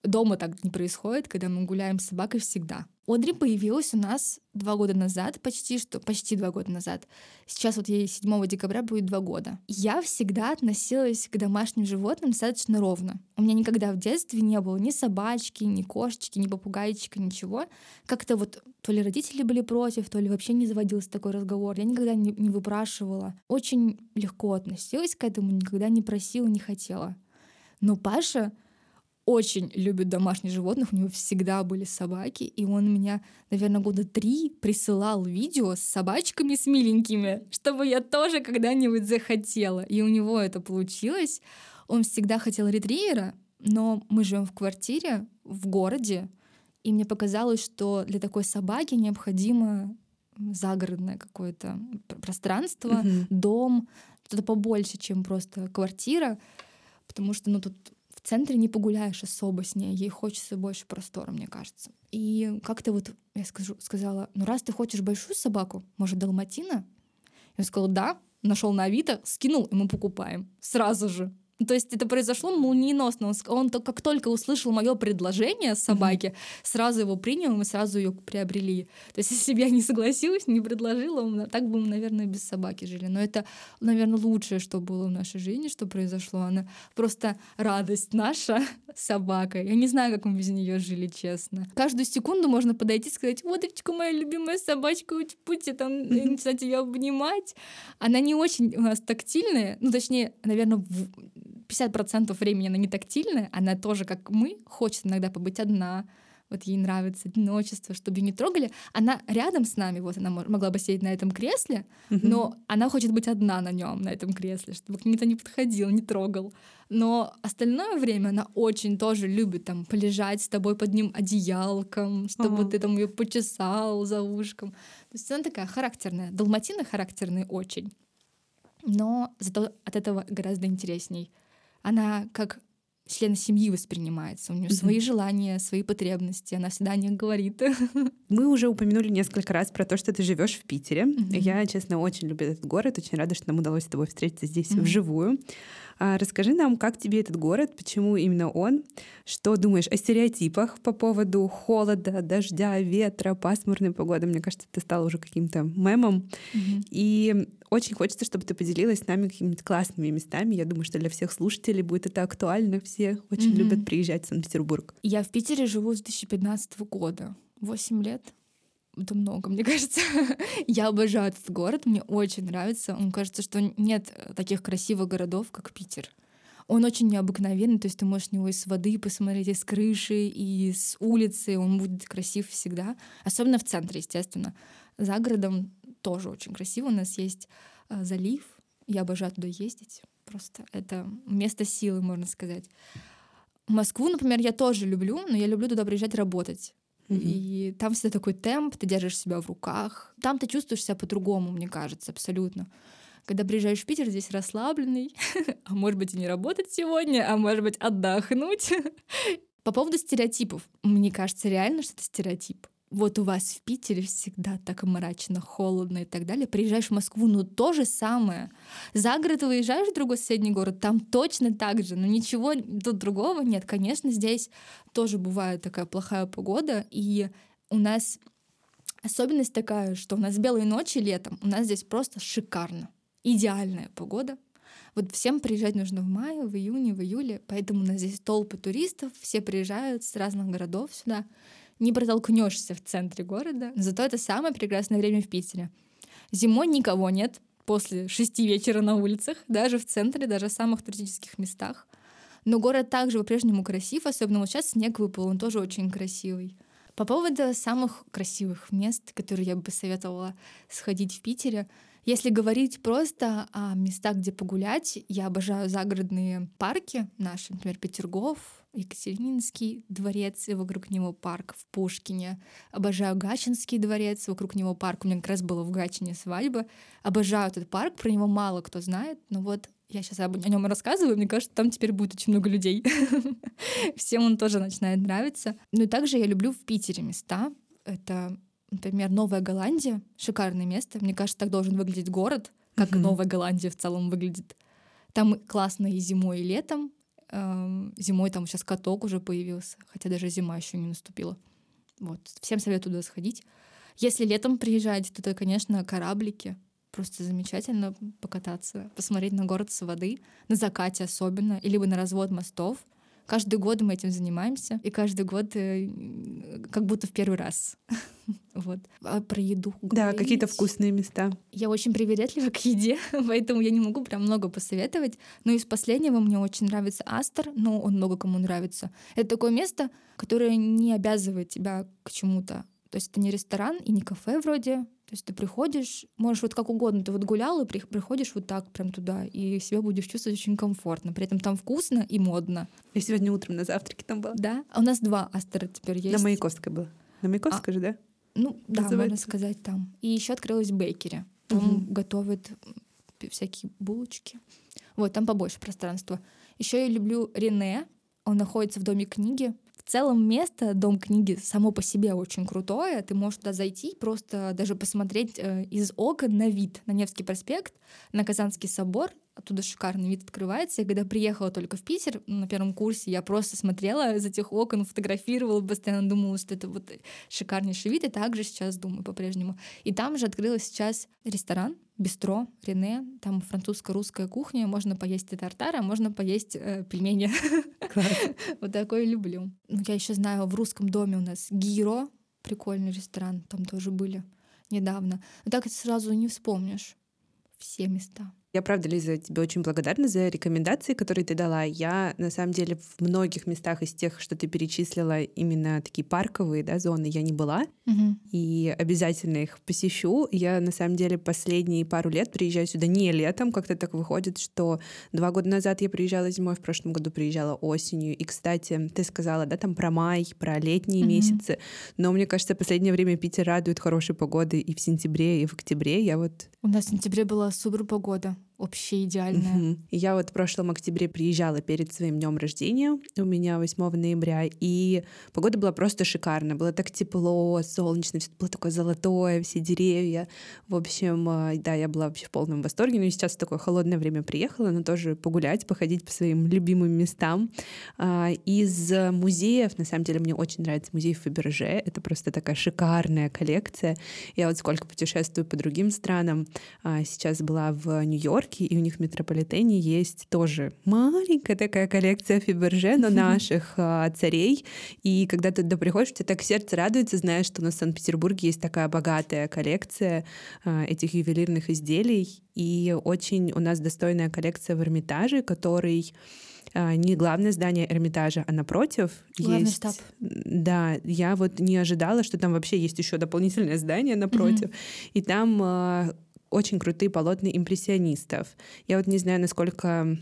Дома так не происходит, когда мы гуляем с собакой всегда. Одри появилась у нас два года назад, почти что, почти два года назад. Сейчас вот ей 7 декабря будет два года. Я всегда относилась к домашним животным достаточно ровно. У меня никогда в детстве не было ни собачки, ни кошечки, ни попугайчика, ничего. Как-то вот то ли родители были против, то ли вообще не заводился такой разговор. Я никогда не, не выпрашивала. Очень легко относилась к этому, никогда не просила, не хотела. Но Паша очень любит домашних животных, у него всегда были собаки, и он меня, наверное, года три присылал видео с собачками с миленькими, чтобы я тоже когда-нибудь захотела. И у него это получилось. Он всегда хотел ретриера, но мы живем в квартире в городе, и мне показалось, что для такой собаки необходимо загородное какое-то пространство, mm-hmm. дом, что-то побольше, чем просто квартира, потому что ну тут в центре не погуляешь особо с ней, ей хочется больше простора, мне кажется. И как-то вот я скажу, сказала, ну раз ты хочешь большую собаку, может, далматина? И он сказал, да, нашел на Авито, скинул, и мы покупаем. Сразу же. То есть это произошло молниеносно. Он, он как только услышал мое предложение собаке, mm-hmm. сразу его принял, мы сразу ее приобрели. То есть если бы я не согласилась, не предложила, так бы мы, наверное, без собаки жили. Но это, наверное, лучшее, что было в нашей жизни, что произошло. Она просто радость наша собака. Я не знаю, как мы без нее жили, честно. Каждую секунду можно подойти и сказать, вот, моя любимая собачка, будьте там, начинать ее обнимать. Она не очень у нас тактильная, ну, точнее, наверное, 50% времени она не тактильная, она тоже, как мы, хочет иногда побыть одна, вот ей нравится одиночество, чтобы ее не трогали. Она рядом с нами, вот она могла бы сидеть на этом кресле, mm-hmm. но она хочет быть одна на нем, на этом кресле, чтобы к ней никто не подходил, не трогал. Но остальное время она очень тоже любит там полежать с тобой под ним одеялком, чтобы uh-huh. ты там ее почесал за ушком. То есть она такая характерная. Далматины характерные очень. Но зато от этого гораздо интересней она как член семьи воспринимается. У нее mm-hmm. свои желания, свои потребности. Она всегда о них говорит. Мы уже упомянули несколько раз про то, что ты живешь в Питере. Mm-hmm. Я, честно, очень люблю этот город. Очень рада, что нам удалось с тобой встретиться здесь mm-hmm. вживую. А расскажи нам, как тебе этот город, почему именно он, что думаешь о стереотипах по поводу холода, дождя, ветра, пасмурной погоды. Мне кажется, это стало уже каким-то мемом. Mm-hmm. И очень хочется, чтобы ты поделилась с нами какими-то классными местами. Я думаю, что для всех слушателей будет это актуально. Все очень mm-hmm. любят приезжать в Санкт-Петербург. Я в Питере живу с 2015 года. Восемь лет это много, мне кажется. я обожаю этот город, мне очень нравится. Мне кажется, что нет таких красивых городов, как Питер. Он очень необыкновенный, то есть ты можешь него из воды посмотреть, из крыши, и с улицы, он будет красив всегда. Особенно в центре, естественно. За городом тоже очень красиво. У нас есть э, залив, я обожаю туда ездить. Просто это место силы, можно сказать. Москву, например, я тоже люблю, но я люблю туда приезжать работать. И там всегда такой темп, ты держишь себя в руках. Там ты чувствуешь себя по-другому, мне кажется, абсолютно. Когда приезжаешь в Питер, здесь расслабленный, а может быть и не работать сегодня, а может быть отдохнуть. По поводу стереотипов. Мне кажется реально, что это стереотип вот у вас в Питере всегда так мрачно, холодно и так далее. Приезжаешь в Москву, ну то же самое. За город выезжаешь в другой соседний город, там точно так же, но ничего тут другого нет. Конечно, здесь тоже бывает такая плохая погода, и у нас особенность такая, что у нас белые ночи летом, у нас здесь просто шикарно. Идеальная погода, вот всем приезжать нужно в мае, в июне, в июле, поэтому у нас здесь толпы туристов, все приезжают с разных городов сюда не протолкнешься в центре города. Зато это самое прекрасное время в Питере. Зимой никого нет после шести вечера на улицах, даже в центре, даже в самых туристических местах. Но город также по-прежнему красив, особенно вот сейчас снег выпал, он тоже очень красивый. По поводу самых красивых мест, которые я бы посоветовала сходить в Питере, если говорить просто о местах, где погулять, я обожаю загородные парки наши, например, Петергоф, Екатерининский дворец и вокруг него парк в Пушкине. Обожаю Гачинский дворец, вокруг него парк. У меня как раз было в Гачине свадьба. Обожаю этот парк, про него мало кто знает, но вот я сейчас о нем рассказываю, мне кажется, там теперь будет очень много людей. Всем он тоже начинает нравиться. Ну и также я люблю в Питере места. Это, например, Новая Голландия. Шикарное место. Мне кажется, так должен выглядеть город, как Новая Голландия в целом выглядит. Там классно и зимой, и летом. Эм, зимой там сейчас каток уже появился, хотя даже зима еще не наступила. Вот. Всем советую туда сходить. Если летом приезжаете, то это, конечно, кораблики. Просто замечательно покататься, посмотреть на город с воды, на закате особенно, или на развод мостов. Каждый год мы этим занимаемся, и каждый год э, как будто в первый раз. Вот. А про еду Да, какие-то вкусные места. Я очень привередлива к еде, поэтому я не могу прям много посоветовать. Но из последнего мне очень нравится Астер, но он много кому нравится. Это такое место, которое не обязывает тебя к чему-то. То есть это не ресторан и не кафе вроде, то есть ты приходишь, можешь вот как угодно, ты вот гулял и приходишь вот так прям туда, и себя будешь чувствовать очень комфортно. При этом там вкусно и модно. Я сегодня утром на завтраке там была. Да? А у нас два Астера теперь есть. На Маяковской была. На Маяковской а, же, да? Ну, да, можно сказать там. И еще открылась бейкери. Там угу. готовят всякие булочки. Вот, там побольше пространства. Еще я люблю Рене. Он находится в доме книги. В целом место, дом книги, само по себе очень крутое. Ты можешь туда зайти, просто даже посмотреть э, из окон на вид, на Невский проспект, на Казанский собор. Оттуда шикарный вид открывается. Я когда приехала только в Питер на первом курсе, я просто смотрела из этих окон, фотографировала, постоянно думала, что это вот шикарнейший вид. И также сейчас думаю по-прежнему. И там же открылся сейчас ресторан, бистро, Рене, там французско-русская кухня, можно поесть и тартара, можно поесть э, пельмени. Вот такое люблю. Ну, я еще знаю, в русском доме у нас Гиро, прикольный ресторан, там тоже были недавно. Но так сразу не вспомнишь все места. Я, правда, Лиза, тебе очень благодарна за рекомендации, которые ты дала. Я, на самом деле, в многих местах из тех, что ты перечислила, именно такие парковые да, зоны, я не была. Угу. И обязательно их посещу. Я, на самом деле, последние пару лет приезжаю сюда не летом. Как-то так выходит, что два года назад я приезжала зимой, в прошлом году приезжала осенью. И, кстати, ты сказала, да, там про май, про летние угу. месяцы. Но мне кажется, последнее время Питер радует хорошей погодой и в сентябре, и в октябре. Я вот... У нас в сентябре была супер погода вообще идеальная. Я вот в прошлом октябре приезжала перед своим днем рождения, у меня 8 ноября, и погода была просто шикарная, было так тепло, солнечно, все было такое золотое, все деревья. В общем, э, да, я была вообще в полном восторге, но сейчас в такое холодное время приехала, но тоже погулять, походить по своим любимым местам. А, из музеев, на самом деле, мне очень нравится музей Фаберже, это просто такая шикарная коллекция. Я вот сколько путешествую по другим странам, а, сейчас была в Нью-Йорке, и у них в метрополитене есть тоже маленькая такая коллекция Фиберже, но наших а, царей. И когда ты туда приходишь, у тебя так сердце радуется, знаешь, что у нас в Санкт-Петербурге есть такая богатая коллекция а, этих ювелирных изделий. И очень у нас достойная коллекция в Эрмитаже, который а, не главное здание Эрмитажа, а напротив Главный есть... штаб. Да, я вот не ожидала, что там вообще есть еще дополнительное здание напротив. Mm-hmm. И там очень крутые полотна импрессионистов. Я вот не знаю, насколько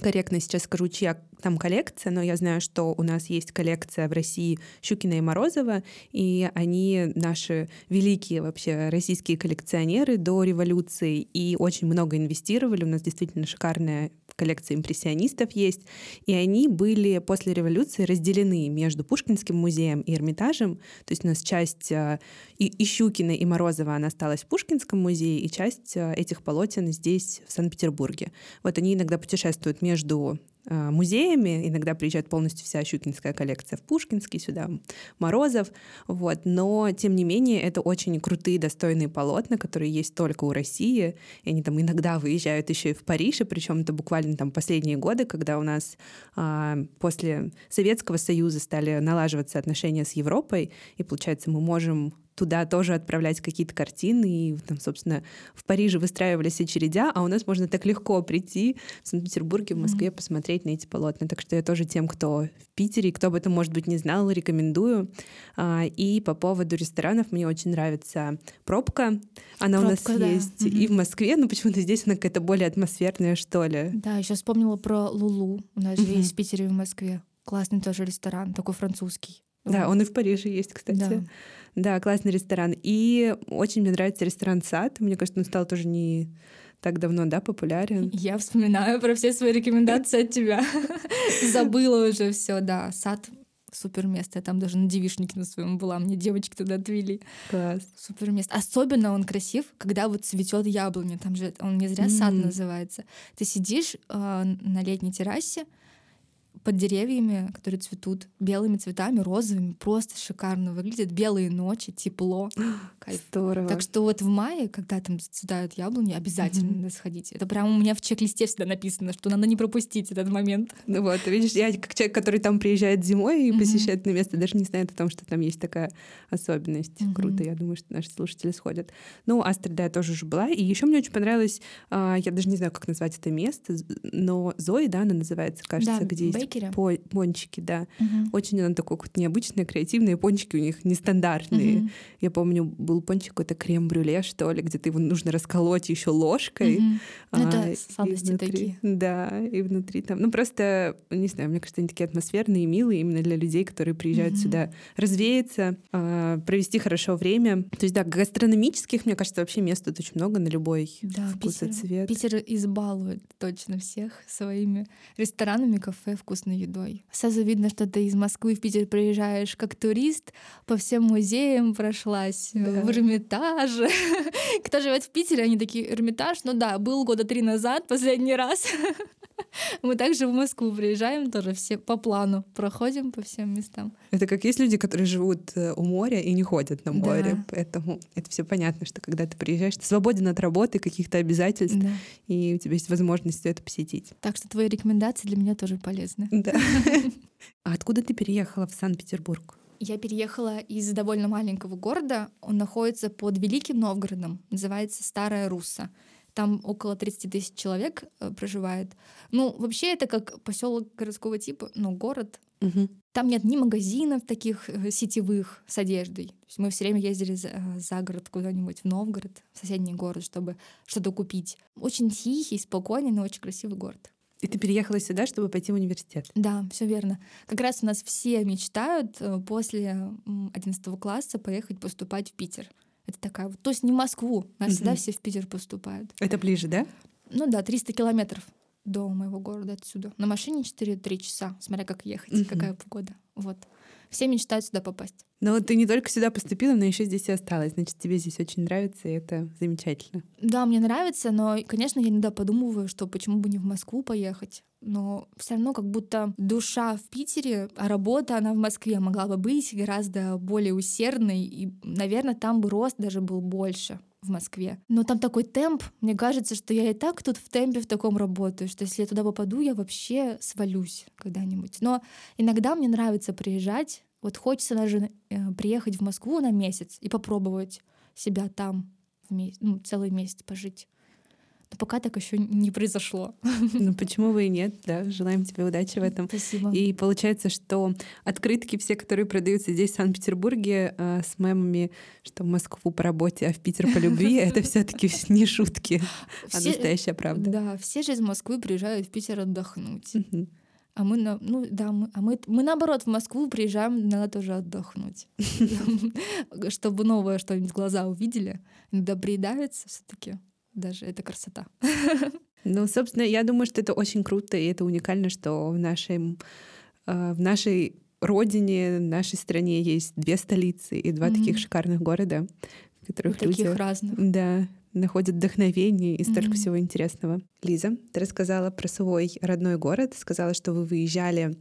корректно сейчас скажу, чья там коллекция, но я знаю, что у нас есть коллекция в России Щукина и Морозова, и они наши великие вообще российские коллекционеры до революции и очень много инвестировали. У нас действительно шикарная коллекция импрессионистов есть, и они были после революции разделены между Пушкинским музеем и Эрмитажем, то есть у нас часть э, и, и Щукина, и Морозова, она осталась в Пушкинском музее, и часть э, этих полотен здесь, в Санкт-Петербурге. Вот они иногда путешествуют между музеями. Иногда приезжает полностью вся щукинская коллекция в Пушкинский, сюда Морозов. Вот. Но, тем не менее, это очень крутые, достойные полотна, которые есть только у России. И они там иногда выезжают еще и в Париж, и причем это буквально там последние годы, когда у нас а, после Советского Союза стали налаживаться отношения с Европой, и, получается, мы можем туда тоже отправлять какие-то картины. И там, собственно, в Париже выстраивались очередя, а у нас можно так легко прийти в Санкт-Петербурге, в Москве, mm-hmm. посмотреть на эти полотна. Так что я тоже тем, кто в Питере, кто об этом, может быть, не знал, рекомендую. А, и по поводу ресторанов мне очень нравится пробка. Она пробка, у нас да. есть mm-hmm. и в Москве, но почему-то здесь она какая-то более атмосферная, что ли. Да, еще вспомнила про Лулу. У нас mm-hmm. же есть в Питере и в Москве. Классный тоже ресторан, такой французский. Да, он и в Париже есть, кстати. Да. Да, классный ресторан. И очень мне нравится ресторан «Сад». Мне кажется, он стал тоже не так давно, да, популярен. Я вспоминаю про все свои рекомендации от тебя. Забыла уже все, да. Сад супер место. Я там даже на девишнике на своем была. Мне девочки туда отвели. Класс. Супер место. Особенно он красив, когда вот цветет яблоня. Там же он не зря сад называется. Ты сидишь э, на летней террасе, под деревьями, которые цветут белыми цветами, розовыми, просто шикарно выглядит. Белые ночи, тепло. Кайф. Здорово. Так что вот в мае, когда там цветают яблони, обязательно mm-hmm. надо сходить. Это прямо у меня в чек-листе всегда написано, что надо не пропустить этот момент. Ну вот, видишь, я как человек, который там приезжает зимой и mm-hmm. посещает это место, даже не знает о том, что там есть такая особенность. Mm-hmm. Круто, я думаю, что наши слушатели сходят. Ну, Астра, да, я тоже уже была. И еще мне очень понравилось, а, я даже не знаю, как назвать это место, но Зои, да, она называется, кажется, да, где есть Бейкере. По пончики, да. Угу. Очень она такой какой-то необычный, креативные пончики у них нестандартные. Угу. Я помню, был пончик какой-то крем-брюле, что ли, где-то его нужно расколоть еще ложкой. Угу. А, это сладости внутри, такие. Да, и внутри там. Ну, просто, не знаю, мне кажется, они такие атмосферные, милые именно для людей, которые приезжают угу. сюда развеяться, а, провести хорошо время. То есть, да, гастрономических, мне кажется, вообще мест тут очень много на любой да, вкус Питер, и цвет. Питер избалует точно всех своими ресторанами, кафе, вкусной едой. Сразу видно, что ты из Москвы в Питер приезжаешь как турист, по всем музеям прошлась, да. в Эрмитаже. Кто живет в Питере, они такие, Эрмитаж, ну да, был года три назад, последний раз. Мы также в Москву приезжаем тоже все по плану, проходим по всем местам. Это как есть люди, которые живут э, у моря и не ходят на море, да. поэтому это все понятно, что когда ты приезжаешь, ты свободен от работы, каких-то обязательств, да. и у тебя есть возможность это посетить. Так что твои рекомендации для меня тоже полезны. Да. А откуда ты переехала в Санкт-Петербург? Я переехала из довольно маленького города. Он находится под Великим Новгородом. Называется Старая Русса. Там около 30 тысяч человек э, проживает. Ну, вообще это как поселок городского типа, ну, город. Угу. Там нет ни магазинов таких э, сетевых с одеждой. То есть мы все время ездили за, э, за город куда-нибудь в Новгород, в соседний город, чтобы что-то купить. Очень тихий, спокойный, но очень красивый город. И ты переехала сюда, чтобы пойти в университет? Да, все верно. Как раз у нас все мечтают после 11 класса поехать поступать в Питер. Это такая вот, то есть не в Москву, у нас всегда все в Питер поступают. Это ближе, да? Ну да, 300 километров до моего города отсюда. На машине 4-3 часа, смотря как ехать, какая погода. Вот. Все мечтают сюда попасть. Но ты не только сюда поступила, но еще здесь и осталась. Значит, тебе здесь очень нравится, и это замечательно. Да, мне нравится, но, конечно, я иногда подумываю, что почему бы не в Москву поехать. Но все равно как будто душа в Питере, а работа, она в Москве могла бы быть гораздо более усердной, и, наверное, там бы рост даже был больше в Москве. Но там такой темп, мне кажется, что я и так тут в темпе в таком работаю, что если я туда попаду, я вообще свалюсь когда-нибудь. Но иногда мне нравится приезжать, вот хочется даже э, приехать в Москву на месяц и попробовать себя там в месяц, ну, целый месяц пожить. Но пока так еще не произошло. Ну почему бы и нет, да. Желаем тебе удачи в этом. Спасибо. И получается, что открытки все, которые продаются здесь, в Санкт-Петербурге, э, с мемами, что в Москву по работе, а в Питер по любви, это все-таки не шутки, а настоящая правда. Да, все же из Москвы приезжают в Питер отдохнуть. А мы, на, ну да, мы, а мы, мы наоборот в Москву приезжаем, надо тоже отдохнуть, чтобы новое что-нибудь глаза увидели. Иногда приедается все-таки даже это красота. Ну, собственно, я думаю, что это очень круто, и это уникально, что в нашей, э, в нашей родине, в нашей стране есть две столицы и два mm-hmm. таких шикарных города, в которых и люди... Таких разных. Да, находят вдохновение и столько mm-hmm. всего интересного. Лиза, ты рассказала про свой родной город, сказала, что вы выезжали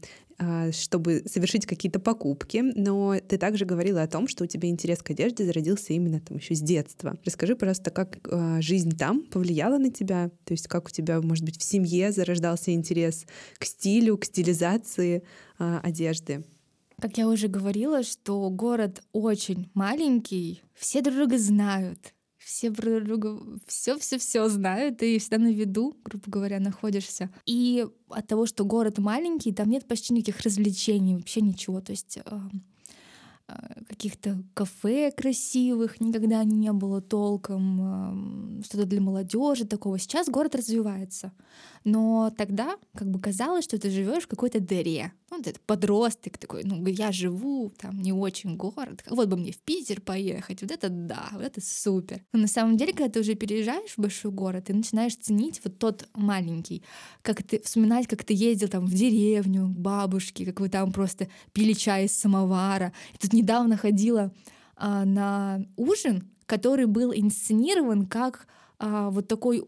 чтобы совершить какие-то покупки, но ты также говорила о том, что у тебя интерес к одежде зародился именно там еще с детства. Расскажи, просто, как а, жизнь там повлияла на тебя, то есть как у тебя, может быть, в семье зарождался интерес к стилю, к стилизации а, одежды. Как я уже говорила, что город очень маленький, все друг друга знают, все друг друга все-все-все знают, и всегда на виду, грубо говоря, находишься. И от того, что город маленький, там нет почти никаких развлечений, вообще ничего. То есть Э, каких-то кафе красивых никогда не было толком, что-то для молодежи такого. Сейчас город развивается. Но тогда как бы казалось, что ты живешь в какой-то дыре. Ну, вот это подросток такой, ну, я живу, там не очень город. Вот бы мне в Питер поехать. Вот это да, вот это супер. Но на самом деле, когда ты уже переезжаешь в большой город, ты начинаешь ценить вот тот маленький. Как ты вспоминать, как ты ездил там в деревню к бабушке, как вы там просто пили чай из самовара. И тут недавно ходила а, на ужин, который был инсценирован как а, вот такой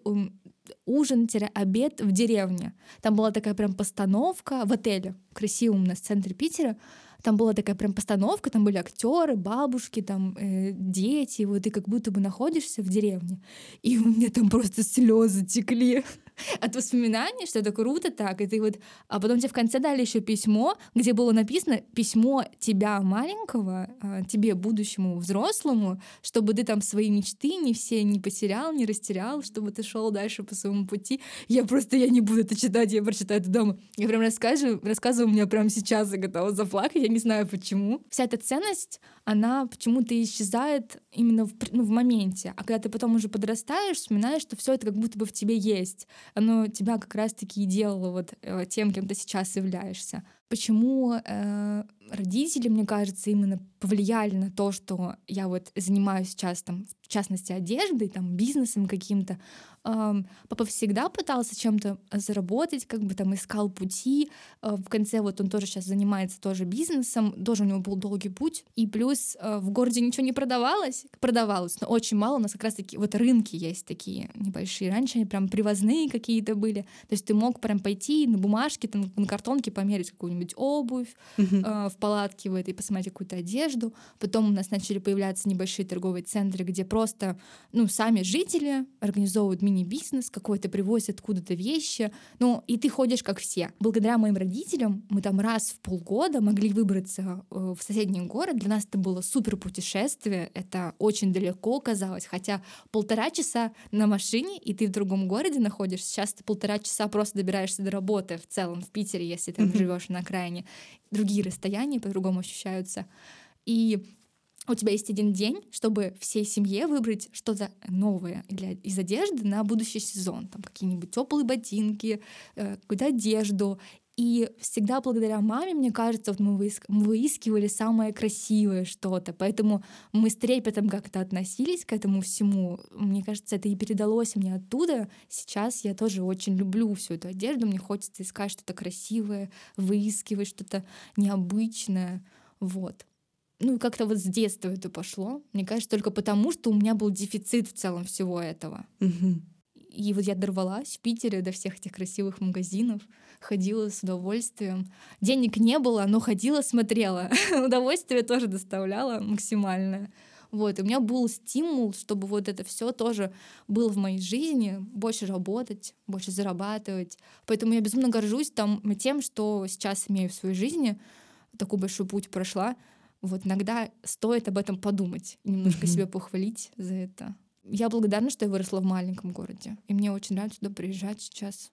ужин-обед в деревне. Там была такая прям постановка в отеле, красивом на центре Питера. Там была такая прям постановка, там были актеры, бабушки, там э, дети, вот ты как будто бы находишься в деревне. И у меня там просто слезы текли от воспоминаний, что это круто так, и ты вот... А потом тебе в конце дали еще письмо, где было написано письмо тебя маленького, а, тебе будущему взрослому, чтобы ты там свои мечты не все не потерял, не растерял, чтобы ты шел дальше по своему пути. Я просто, я не буду это читать, я прочитаю это дома. Я прям рассказываю, рассказываю, у меня прям сейчас я готова заплакать, я не знаю почему. Вся эта ценность, она почему-то исчезает именно в, ну, в моменте. А когда ты потом уже подрастаешь, вспоминаешь, что все это как будто бы в тебе есть оно тебя как раз-таки и делало вот э, тем, кем ты сейчас являешься. Почему э, родители, мне кажется, именно повлияли на то, что я вот занимаюсь сейчас там, в частности, одеждой, там, бизнесом каким-то. Эм, папа всегда пытался чем-то заработать, как бы там искал пути. Э, в конце вот он тоже сейчас занимается тоже бизнесом, тоже у него был долгий путь. И плюс э, в городе ничего не продавалось, продавалось, но очень мало. У нас как раз таки вот рынки есть такие небольшие. Раньше они прям привозные какие-то были. То есть ты мог прям пойти на бумажке, там, на картонке померить какую-нибудь обувь, uh-huh. э, в палатке в этой посмотреть какую-то одежду. Потом у нас начали появляться небольшие торговые центры, где просто ну, сами жители организовывают мини-бизнес какой-то, привозят откуда-то вещи. Ну, и ты ходишь как все. Благодаря моим родителям мы там раз в полгода могли выбраться э, в соседний город. Для нас это было супер путешествие. Это очень далеко казалось. Хотя полтора часа на машине, и ты в другом городе находишься. Сейчас ты полтора часа просто добираешься до работы в целом в Питере, если ты mm-hmm. живешь на окраине. Другие расстояния по-другому ощущаются. И у тебя есть один день, чтобы всей семье выбрать что-то новое для, из одежды на будущий сезон. Там какие-нибудь теплые ботинки, э, какую-то одежду. И всегда благодаря маме, мне кажется, вот мы, выиск... мы выискивали самое красивое что-то. Поэтому мы с трепетом как-то относились к этому всему. Мне кажется, это и передалось мне оттуда. Сейчас я тоже очень люблю всю эту одежду. Мне хочется искать что-то красивое, выискивать что-то необычное. Вот. Ну, как-то вот с детства это пошло. Мне кажется, только потому, что у меня был дефицит в целом всего этого. Угу. И вот я дорвалась в Питере до всех этих красивых магазинов, ходила с удовольствием. Денег не было, но ходила, смотрела. Удовольствие тоже доставляла максимальное. Вот, и у меня был стимул, чтобы вот это все тоже было в моей жизни, больше работать, больше зарабатывать. Поэтому я безумно горжусь там тем, что сейчас имею в своей жизни, такой большой путь прошла. Вот иногда стоит об этом подумать, немножко себя похвалить за это. Я благодарна, что я выросла в маленьком городе. И мне очень нравится сюда приезжать сейчас.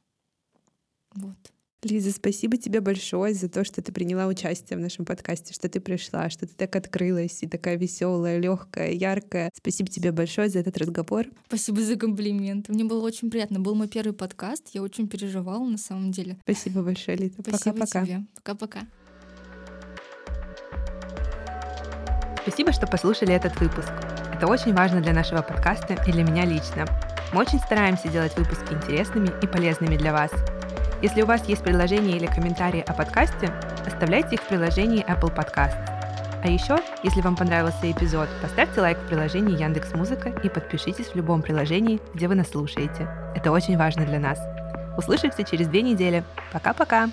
Вот. Лиза, спасибо тебе большое за то, что ты приняла участие в нашем подкасте, что ты пришла, что ты так открылась и такая веселая, легкая, яркая. Спасибо тебе большое за этот разговор. Спасибо за комплимент. Мне было очень приятно. Был мой первый подкаст. Я очень переживала на самом деле. Спасибо большое, Лиза. Пока-пока. Пока-пока. Спасибо, что послушали этот выпуск. Это очень важно для нашего подкаста и для меня лично. Мы очень стараемся делать выпуски интересными и полезными для вас. Если у вас есть предложения или комментарии о подкасте, оставляйте их в приложении Apple Podcast. А еще, если вам понравился эпизод, поставьте лайк в приложении Яндекс Музыка и подпишитесь в любом приложении, где вы нас слушаете. Это очень важно для нас. Услышимся через две недели. Пока-пока!